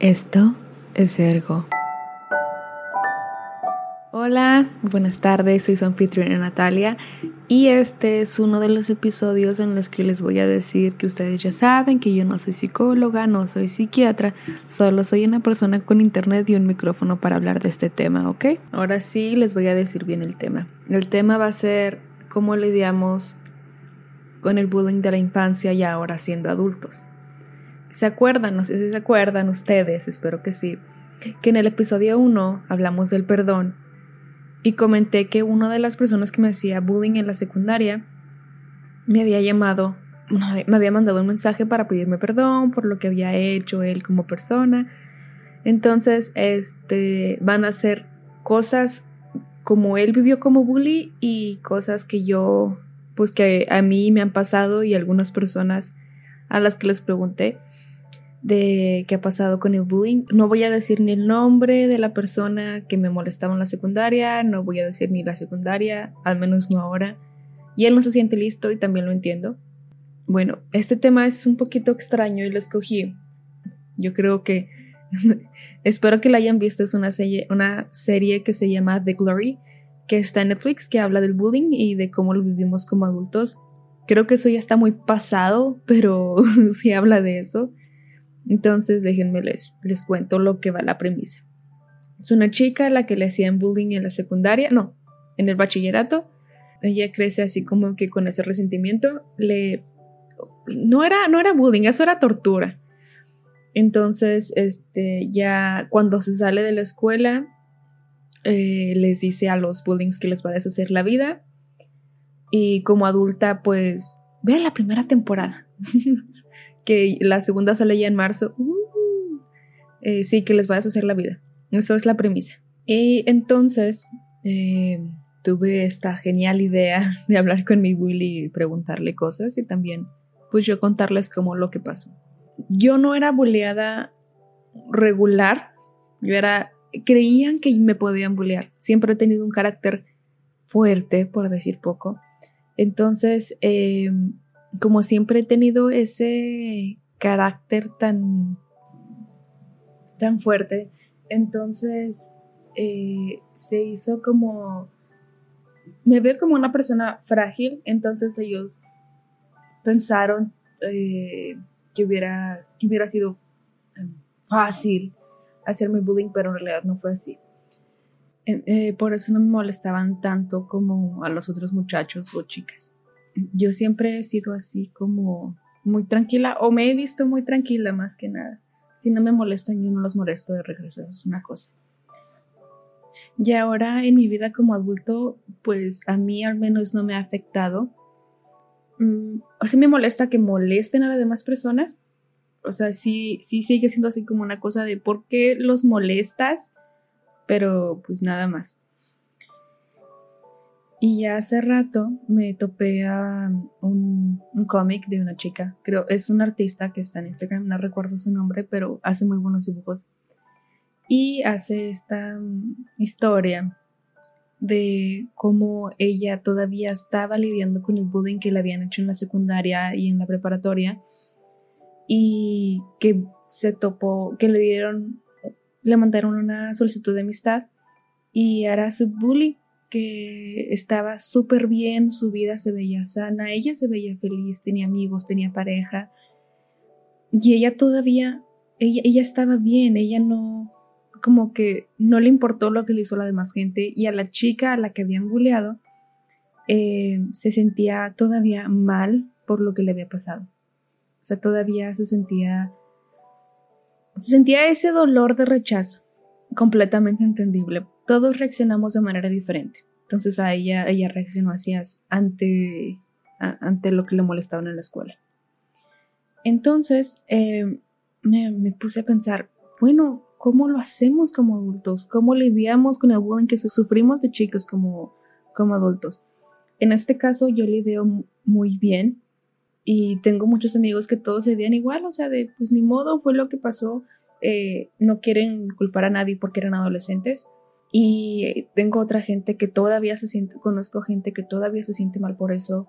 Esto es Ergo. Hola, buenas tardes, soy su anfitriona Natalia y este es uno de los episodios en los que les voy a decir que ustedes ya saben que yo no soy psicóloga, no soy psiquiatra, solo soy una persona con internet y un micrófono para hablar de este tema, ¿ok? Ahora sí les voy a decir bien el tema. El tema va a ser cómo lidiamos con el bullying de la infancia y ahora siendo adultos. ¿Se acuerdan? No sé si se acuerdan ustedes, espero que sí, que en el episodio 1 hablamos del perdón y comenté que una de las personas que me hacía bullying en la secundaria me había llamado, me había mandado un mensaje para pedirme perdón por lo que había hecho él como persona. Entonces, este, van a ser cosas como él vivió como bully y cosas que yo, pues que a mí me han pasado y algunas personas a las que les pregunté de qué ha pasado con el bullying. No voy a decir ni el nombre de la persona que me molestaba en la secundaria, no voy a decir ni la secundaria, al menos no ahora. Y él no se siente listo y también lo entiendo. Bueno, este tema es un poquito extraño y lo escogí. Yo creo que espero que la hayan visto. Es una serie, una serie que se llama The Glory, que está en Netflix, que habla del bullying y de cómo lo vivimos como adultos. Creo que eso ya está muy pasado, pero sí habla de eso. Entonces, déjenme les, les cuento lo que va la premisa. Es una chica la que le hacían bullying en la secundaria, no, en el bachillerato. Ella crece así como que con ese resentimiento le no era no era bullying, eso era tortura. Entonces, este ya cuando se sale de la escuela eh, les dice a los bullings que les va a deshacer la vida y como adulta pues vean la primera temporada. que la segunda sale ya en marzo. Uh, eh, sí, que les va a deshacer la vida. Eso es la premisa. Y entonces eh, tuve esta genial idea de hablar con mi Willy y preguntarle cosas y también pues yo contarles cómo lo que pasó. Yo no era bulleada regular, yo era, creían que me podían bullear. Siempre he tenido un carácter fuerte, por decir poco. Entonces, eh, como siempre he tenido ese carácter tan, tan fuerte, entonces eh, se hizo como, me veo como una persona frágil, entonces ellos pensaron eh, que, hubiera, que hubiera sido em, fácil hacerme bullying, pero en realidad no fue así. Eh, por eso no me molestaban tanto como a los otros muchachos o chicas yo siempre he sido así como muy tranquila o me he visto muy tranquila más que nada. Si no me molestan, yo no los molesto de regreso, eso es una cosa. Y ahora en mi vida como adulto, pues a mí al menos no me ha afectado. Mm, o sea, me molesta que molesten a las demás personas. O sea, sí, sí sigue siendo así como una cosa de por qué los molestas, pero pues nada más. Y ya hace rato me topé a un, cómic de una chica, creo, es una artista que está en Instagram, no recuerdo su nombre, pero hace muy buenos dibujos. Y hace esta mm, historia de cómo ella todavía estaba lidiando con el bullying que le habían hecho en la secundaria y en la preparatoria. Y que se topó, que le dieron, le mandaron una solicitud de amistad y era su bully que estaba súper bien, su vida se veía sana, ella se veía feliz, tenía amigos, tenía pareja. Y ella todavía, ella, estaba bien, ella no, como que no le importó lo que le hizo la demás gente. Y a la chica a la que habían bulleado, eh, se sentía todavía mal por lo que le había pasado. O sea, todavía se sentía, se sentía ese dolor de rechazo, completamente entendible todos reaccionamos de manera diferente. Entonces a ella, ella reaccionó así ante, ante lo que le molestaba en la escuela. Entonces eh, me, puse a pensar, bueno, ¿cómo lo hacemos como adultos? ¿Cómo lidiamos con el bullying que sufrimos de chicos como, como adultos? En este caso yo lidio muy bien y tengo muchos amigos que todos lidian igual, o sea, de pues ni modo, fue lo que pasó, eh, no quieren culpar a nadie porque eran adolescentes y tengo otra gente que todavía se siente, conozco gente que todavía se siente mal por eso.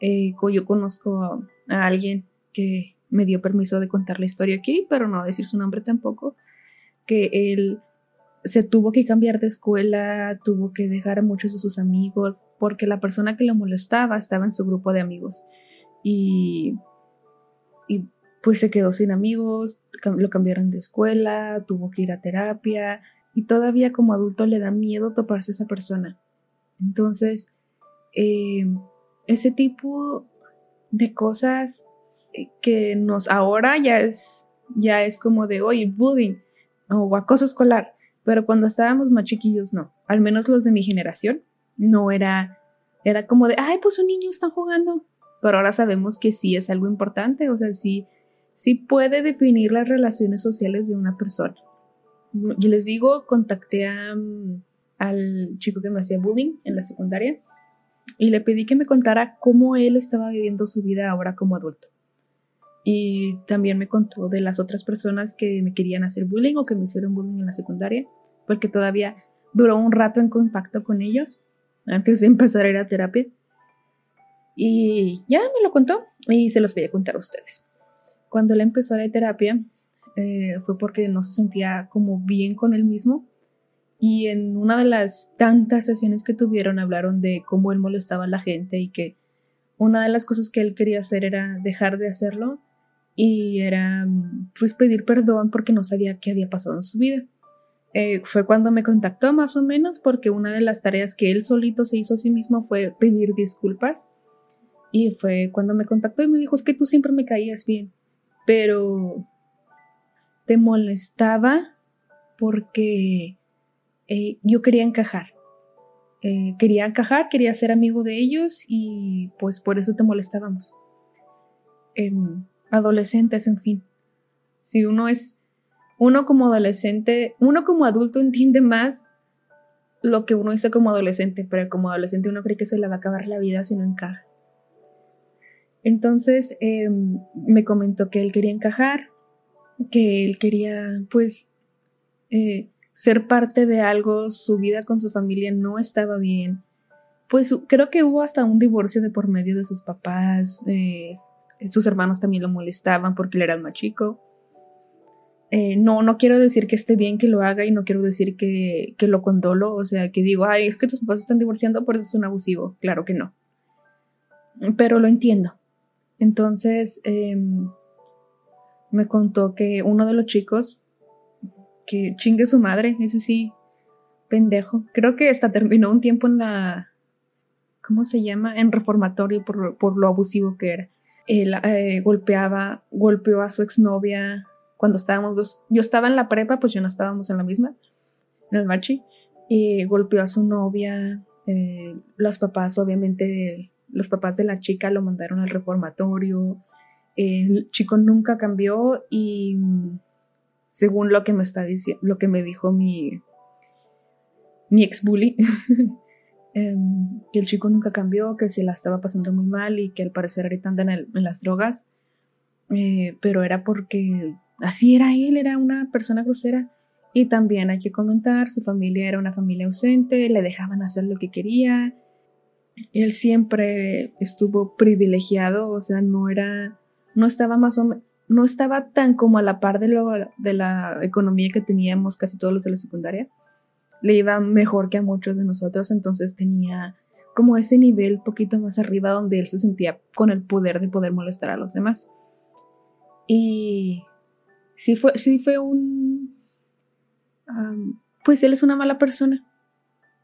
Eh, yo conozco a, alguien que me dio permiso de contar la historia aquí, pero no decir su nombre tampoco, que él se tuvo que cambiar de escuela, tuvo que dejar a muchos de sus amigos, porque la persona que lo molestaba estaba en su grupo de amigos. Y, y pues se quedó sin amigos, lo cambiaron de escuela, tuvo que ir a terapia, y todavía como adulto le da miedo toparse a esa persona. Entonces, eh, ese tipo de cosas eh, que nos ahora ya es, ya es como de, oye, bullying o acoso escolar, pero cuando estábamos más chiquillos no, al menos los de mi generación, no era, era como de, ay, pues un niño está jugando, pero ahora sabemos que sí es algo importante, o sea, sí, sí puede definir las relaciones sociales de una persona. Y les digo, contacté a, mm, al chico que me hacía bullying en la secundaria y le pedí que me contara cómo él estaba viviendo su vida ahora como adulto. Y también me contó de las otras personas que me querían hacer bullying o que me hicieron bullying en la secundaria, porque todavía duró un rato en contacto con ellos antes de empezar a ir a terapia. Y ya me lo contó y se los voy a contar a ustedes. Cuando él empezó a ir a terapia eh, fue porque no se sentía como bien con él mismo y en una de las tantas sesiones que tuvieron hablaron de cómo él molestaba a la gente y que una de las cosas que él quería hacer era dejar de hacerlo y era pues pedir perdón porque no sabía qué había pasado en su vida. Eh, fue cuando me contactó más o menos porque una de las tareas que él solito se hizo a sí mismo fue pedir disculpas y fue cuando me contactó y me dijo es que tú siempre me caías bien pero te molestaba porque eh, yo quería encajar. Eh, quería encajar, quería ser amigo de ellos y pues por eso te molestábamos. Em, adolescentes, en fin. Si uno es, uno como adolescente, uno como adulto entiende más lo que uno hizo como adolescente, pero como adolescente uno cree que se le va a acabar la vida si no encaja. Entonces em, me comentó que él quería encajar, que él quería pues eh, ser parte de algo, su vida con su familia no estaba bien. Pues creo que hubo hasta un divorcio de por medio de sus papás, eh, sus hermanos también lo molestaban porque él era el más chico. Eh, no, no quiero decir que esté bien que lo haga y no quiero decir que, que lo condolo, o sea, que digo, ay, es que tus papás están divorciando, por eso es un abusivo. Claro que no. Pero lo entiendo. Entonces, em, me contó que uno de los chicos que chingue su madre, ese sí, pendejo. Creo que hasta terminó un tiempo en la, ¿cómo se llama? En reformatorio por, lo abusivo que era. Él eh, golpeaba, golpeó a su exnovia cuando estábamos dos. Yo estaba en la prepa, pues yo no estábamos en la misma, en el machi. Y golpeó a su novia. Eh, los papás, obviamente, los papás de la chica lo mandaron al reformatorio. El chico nunca cambió y según lo que me está diciendo, lo que me dijo mi, mi ex bully, em, que el chico nunca cambió, que se la estaba pasando muy mal y que al parecer ahorita anda en, las drogas, eh, pero era porque así era él, era una persona grosera. Y también hay que comentar, su familia era una familia ausente, le dejaban hacer lo que quería. Él siempre estuvo privilegiado, o sea, no era, no estaba más o no estaba tan como a la par de, lo, de la economía que teníamos casi todos los de la secundaria. Le iba mejor que a muchos de nosotros, entonces tenía como ese nivel poquito más arriba donde él se sentía con el poder de poder molestar a los demás. Y sí fue, sí fue un... pues él es una mala persona.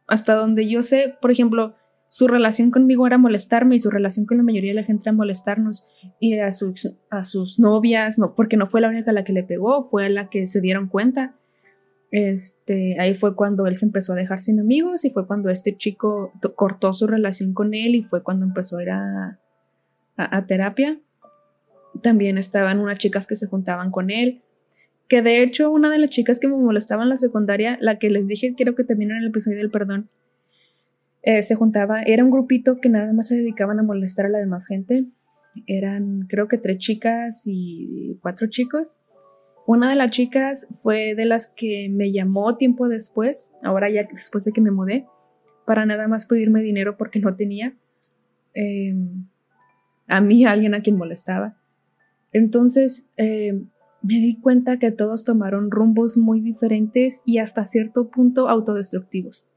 Hasta donde yo sé, por ejemplo, su relación conmigo era molestarme y su relación con la mayoría de la gente era molestarnos y a sus, a sus novias, no, porque no fue la única a la que le pegó, fue a la que se dieron cuenta. Este, ahí fue cuando él se empezó a dejar sin amigos y fue cuando este chico cortó su relación con él y fue cuando empezó a ir a, a terapia. También estaban unas chicas que se juntaban con él, que de hecho una de las chicas que me molestaba en la secundaria, la que les dije, quiero que termine en el episodio del perdón, eh, se juntaba, era un grupito que nada más se dedicaban a molestar a la demás gente. Eran creo que tres chicas y cuatro chicos. Una de las chicas fue de las que me llamó tiempo después, ahora ya después de que me mudé, para nada más pedirme dinero porque no tenía. Em, a mí, alguien a quien molestaba. Entonces eh, me di cuenta que todos tomaron rumbos muy diferentes y hasta cierto punto autodestructivos.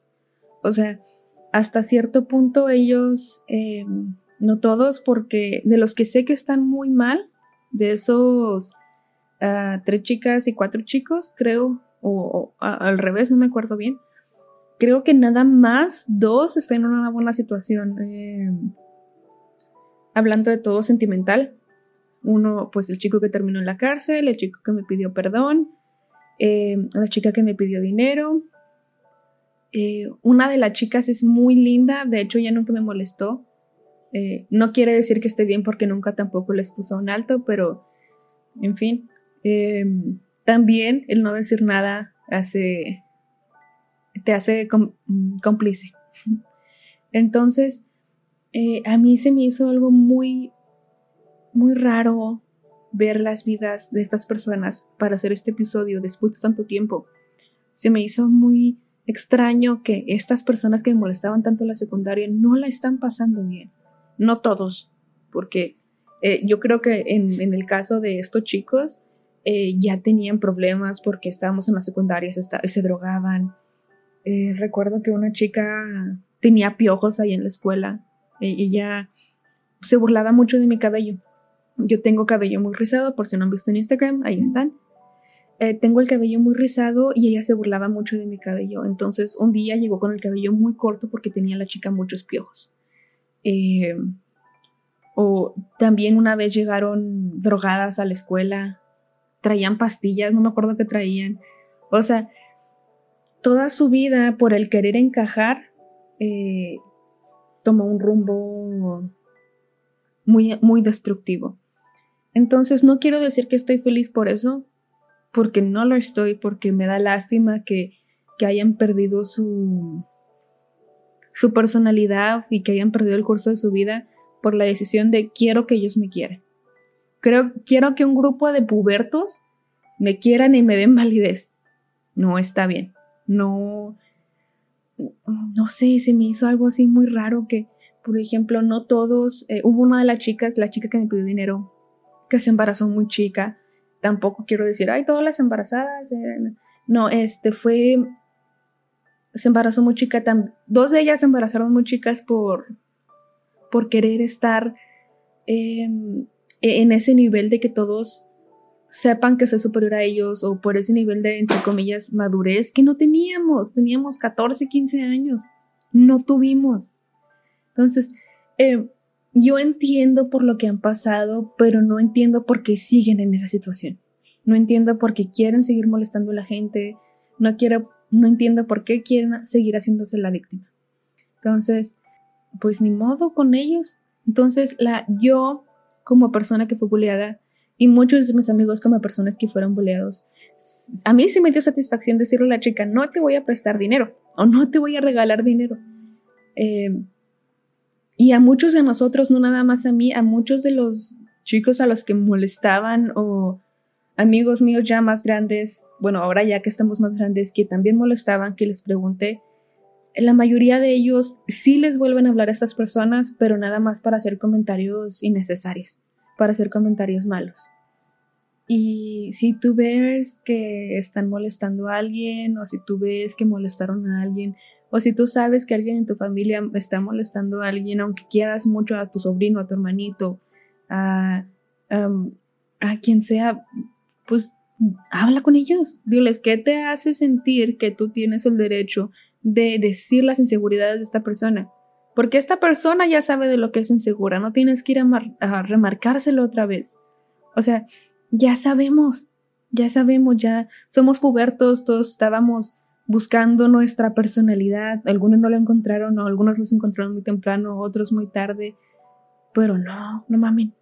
O sea, hasta cierto punto ellos, eh, no todos, porque de los que sé que están muy mal, de esos ah, tres chicas y cuatro chicos, creo, o, al revés, no me acuerdo bien, creo que nada más dos están en una buena situación. Eh, hablando de todo sentimental. Uno, pues el chico que terminó en la cárcel, el chico que me pidió perdón, eh, la chica que me pidió dinero. Eh, una de las chicas es muy linda, de hecho ella nunca me molestó. no quiere decir que esté bien porque nunca tampoco les puso un alto, pero en fin. también el no decir nada hace te hace cómplice. Entonces, eh, a mí se me hizo algo muy, muy raro ver las vidas de estas personas para hacer este episodio después de tanto tiempo. Se me hizo muy extraño que estas personas que molestaban tanto en la secundaria no la están pasando bien. No todos, porque eh, yo creo que en, el caso de estos chicos eh, ya tenían problemas porque estábamos en la secundaria, se, se drogaban, eh, recuerdo que una chica tenía piojos ahí en la escuela. Ella se burlaba mucho de mi cabello. Yo tengo cabello muy rizado, por si no han visto en Instagram, ahí están. Eh, tengo el cabello muy rizado y ella se burlaba mucho de mi cabello. Entonces un día llegó con el cabello muy corto porque tenía la chica muchos piojos. Eh, o también una vez llegaron drogadas a la escuela, traían pastillas, no me acuerdo qué traían. O sea, toda su vida por el querer encajar eh, tomó un rumbo muy, muy destructivo. Entonces no quiero decir que estoy feliz por eso, porque no lo estoy, porque me da lástima que, hayan perdido su, su personalidad y que hayan perdido el curso de su vida por la decisión de quiero que ellos me quieran. Creo, quiero que un grupo de pubertos me quieran y me den validez. No está bien no, no sé, se me hizo algo así muy raro que, por ejemplo, no todos, eh, hubo una de las chicas, la chica que me pidió dinero, que se embarazó muy chica, tampoco quiero decir, ay, todas las embarazadas, eh, no, este fue, se embarazó muy chica, dos de ellas se embarazaron muy chicas por, por querer estar em, en ese nivel de que todos sepan que soy superior a ellos o por ese nivel de, entre comillas, madurez que no teníamos. Teníamos 14, 15 años. No tuvimos. Entonces, eh, yo entiendo por lo que han pasado, pero no entiendo por qué siguen en esa situación. No entiendo por qué quieren seguir molestando a la gente. No quiero, no entiendo por qué quieren seguir haciéndose la víctima. Entonces, pues ni modo con ellos. Entonces, la, yo, como persona que fue bulleada, y muchos de mis amigos como personas que fueron boleados, a mí sí me dio satisfacción decirle a la chica, no te voy a prestar dinero o no te voy a regalar dinero. Eh, y a muchos de nosotros, no nada más a mí, a muchos de los chicos a los que molestaban o amigos míos ya más grandes, bueno, ahora ya que estamos más grandes, que también molestaban, que les pregunté, la mayoría de ellos sí les vuelven a hablar a estas personas, pero nada más para hacer comentarios innecesarios para hacer comentarios malos. Y si tú ves que están molestando a alguien, o si tú ves que molestaron a alguien, o si tú sabes que alguien en tu familia está molestando a alguien, aunque quieras mucho a tu sobrino, a tu hermanito, a, a quien sea, pues habla con ellos. Diles, ¿qué te hace sentir que tú tienes el derecho de decir las inseguridades de esta persona? Porque esta persona ya sabe de lo que es insegura, no tienes que ir a, remarcárselo otra vez. O sea, ya sabemos, ya sabemos, ya somos pubertos, todos estábamos buscando nuestra personalidad, algunos no lo encontraron, algunos los encontraron muy temprano, otros muy tarde, pero no, no mamen.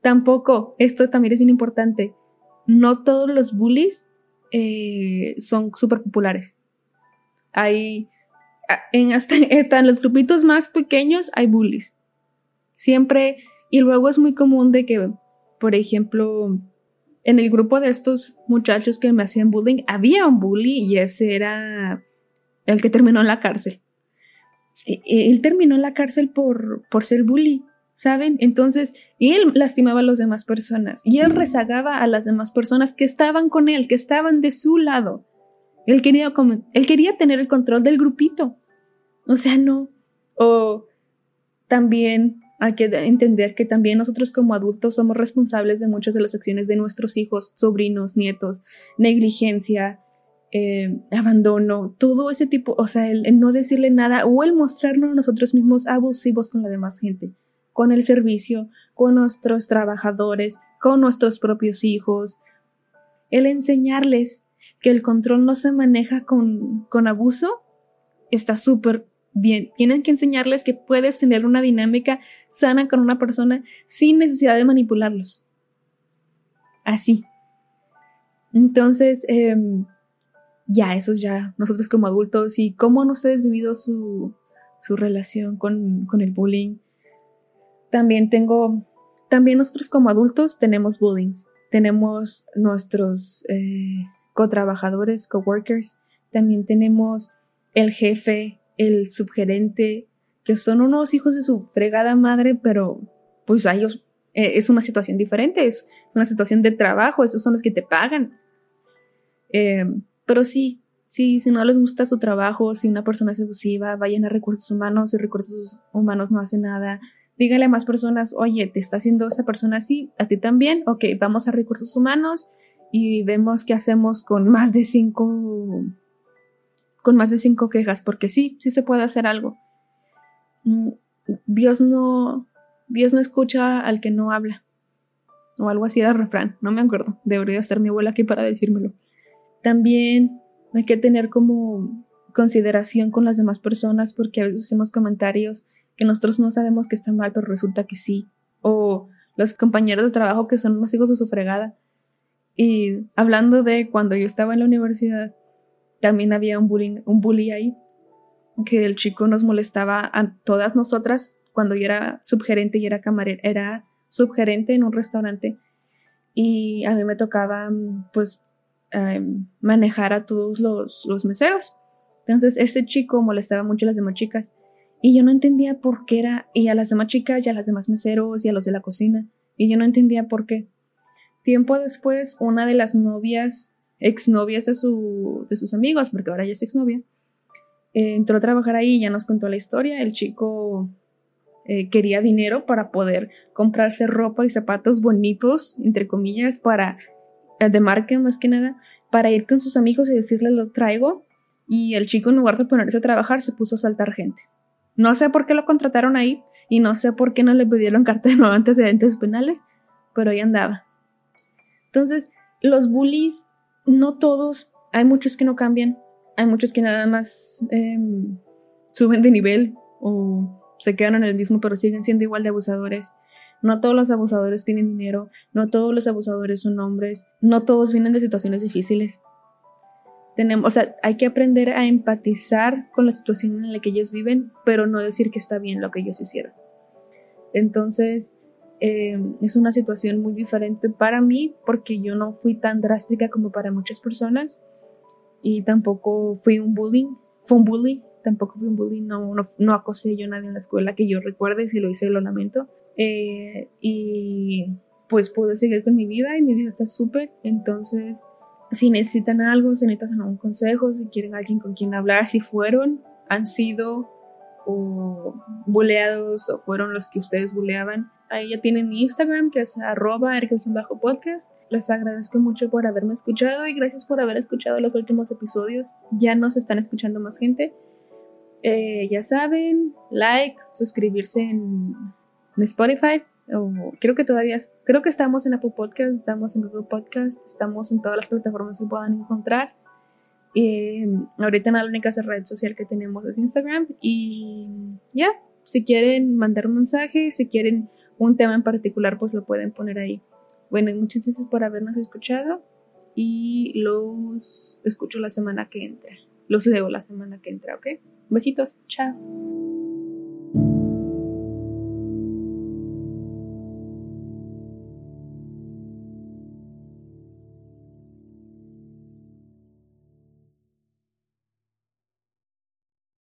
Tampoco, esto también es bien importante, no todos los bullies eh, son súper populares. Hay en hasta, en los grupitos más pequeños hay bullies. Siempre, y luego es muy común de que, por ejemplo, en el grupo de estos muchachos que me hacían bullying, había un bully y ese era el que terminó en la cárcel. E, e, él terminó en la cárcel por, por ser bully. ¿Saben? Entonces, él lastimaba a las demás personas y él rezagaba a las demás personas que estaban con él, que estaban de su lado. Él quería, él quería tener el control del grupito. O sea, no. O también hay que entender que también nosotros como adultos somos responsables de muchas de las acciones de nuestros hijos, sobrinos, nietos, negligencia, eh, abandono, todo ese tipo, o sea, el, no decirle nada o el mostrarnos nosotros mismos abusivos con la demás gente, con el servicio, con nuestros trabajadores, con nuestros propios hijos, el enseñarles que el control no se maneja con, con abuso, está súper bien. Tienen que enseñarles que puedes tener una dinámica sana con una persona sin necesidad de manipularlos. Así. Entonces, em, ya, eso es ya nosotros como adultos y cómo han ustedes vivido su, su relación con, con, el bullying. También tengo, también nosotros como adultos tenemos bullying. Tenemos nuestros eh, co-trabajadores, co-workers. También tenemos el jefe, el subgerente, que son unos hijos de su fregada madre, pero pues a ellos eh, es una situación diferente, es, una situación de trabajo, esos son los que te pagan. Eh, pero sí, sí, si no les gusta su trabajo, si una persona es abusiva, vayan a recursos humanos, si recursos humanos no hace nada, díganle a más personas, oye, te está haciendo esta persona así, a ti también, ok, vamos a recursos humanos y vemos qué hacemos con más de cinco con más de cinco quejas, porque sí, sí se puede hacer algo. Mm, Dios no, Dios no escucha al que no habla. O algo así era refrán, no me acuerdo. Debería estar mi abuela aquí para decírmelo. También hay que tener como consideración con las demás personas porque a veces hacemos comentarios que nosotros no sabemos que está mal, pero resulta que sí. O los compañeros de trabajo que son unos hijos de su fregada. Y hablando de cuando yo estaba en la universidad, también había un bullying, un bully ahí, que el chico nos molestaba a todas nosotras cuando yo era subgerente y era camarera, era subgerente en un restaurante y a mí me tocaba pues em, manejar a todos los, los meseros. Entonces este chico molestaba mucho a las demás chicas y yo no entendía por qué era, y a las demás chicas y a las demás meseros y a los de la cocina, y yo no entendía por qué. Tiempo después, una de las novias exnovias de, su, de sus amigos, porque ahora ya es exnovia, eh, entró a trabajar ahí y ya nos contó la historia. El chico eh, quería dinero para poder comprarse ropa y zapatos bonitos, entre comillas, para eh, de marca más que nada, para ir con sus amigos y decirle los traigo. Y el chico en lugar de ponerse a trabajar se puso a saltar gente. No sé por qué lo contrataron ahí y no sé por qué no le pidieron carta de no antecedentes penales, pero ahí andaba. Entonces, los bullies no todos, hay muchos que no cambian, hay muchos que nada más em, suben de nivel o se quedan en el mismo pero siguen siendo igual de abusadores. No todos los abusadores tienen dinero, no todos los abusadores son hombres, no todos vienen de situaciones difíciles. Tenemos, o sea, hay que aprender a empatizar con la situación en la que ellos viven, pero no decir que está bien lo que ellos hicieron. Entonces, eh, es una situación muy diferente para mí porque yo no fui tan drástica como para muchas personas y tampoco fui un bullying, fue un bully, tampoco fui un bully, no, no, acosé yo a nadie en la escuela que yo recuerde, si lo hice lo lamento. Eh, y pues pude seguir con mi vida y mi vida está súper, entonces si necesitan algo, si necesitan algún consejo, si quieren alguien con quien hablar, si fueron, han sido o buleados o fueron los que ustedes buleaban, Ahí ya tienen mi Instagram, que es arroba podcast. Les agradezco mucho por haberme escuchado y gracias por haber escuchado los últimos episodios. Ya nos están escuchando más gente. Eh, ya saben, like, suscribirse en, Spotify. creo que todavía, creo que estamos en Apple Podcast, estamos en Google Podcast, estamos en todas las plataformas que puedan encontrar. Eh, ahorita la única red social que tenemos es Instagram y ya, si quieren mandar un mensaje, si quieren un tema en particular, pues lo pueden poner ahí. Bueno, muchas gracias por habernos escuchado y los escucho la semana que entra. Los leo la semana que entra, ¿ok? Besitos, chao.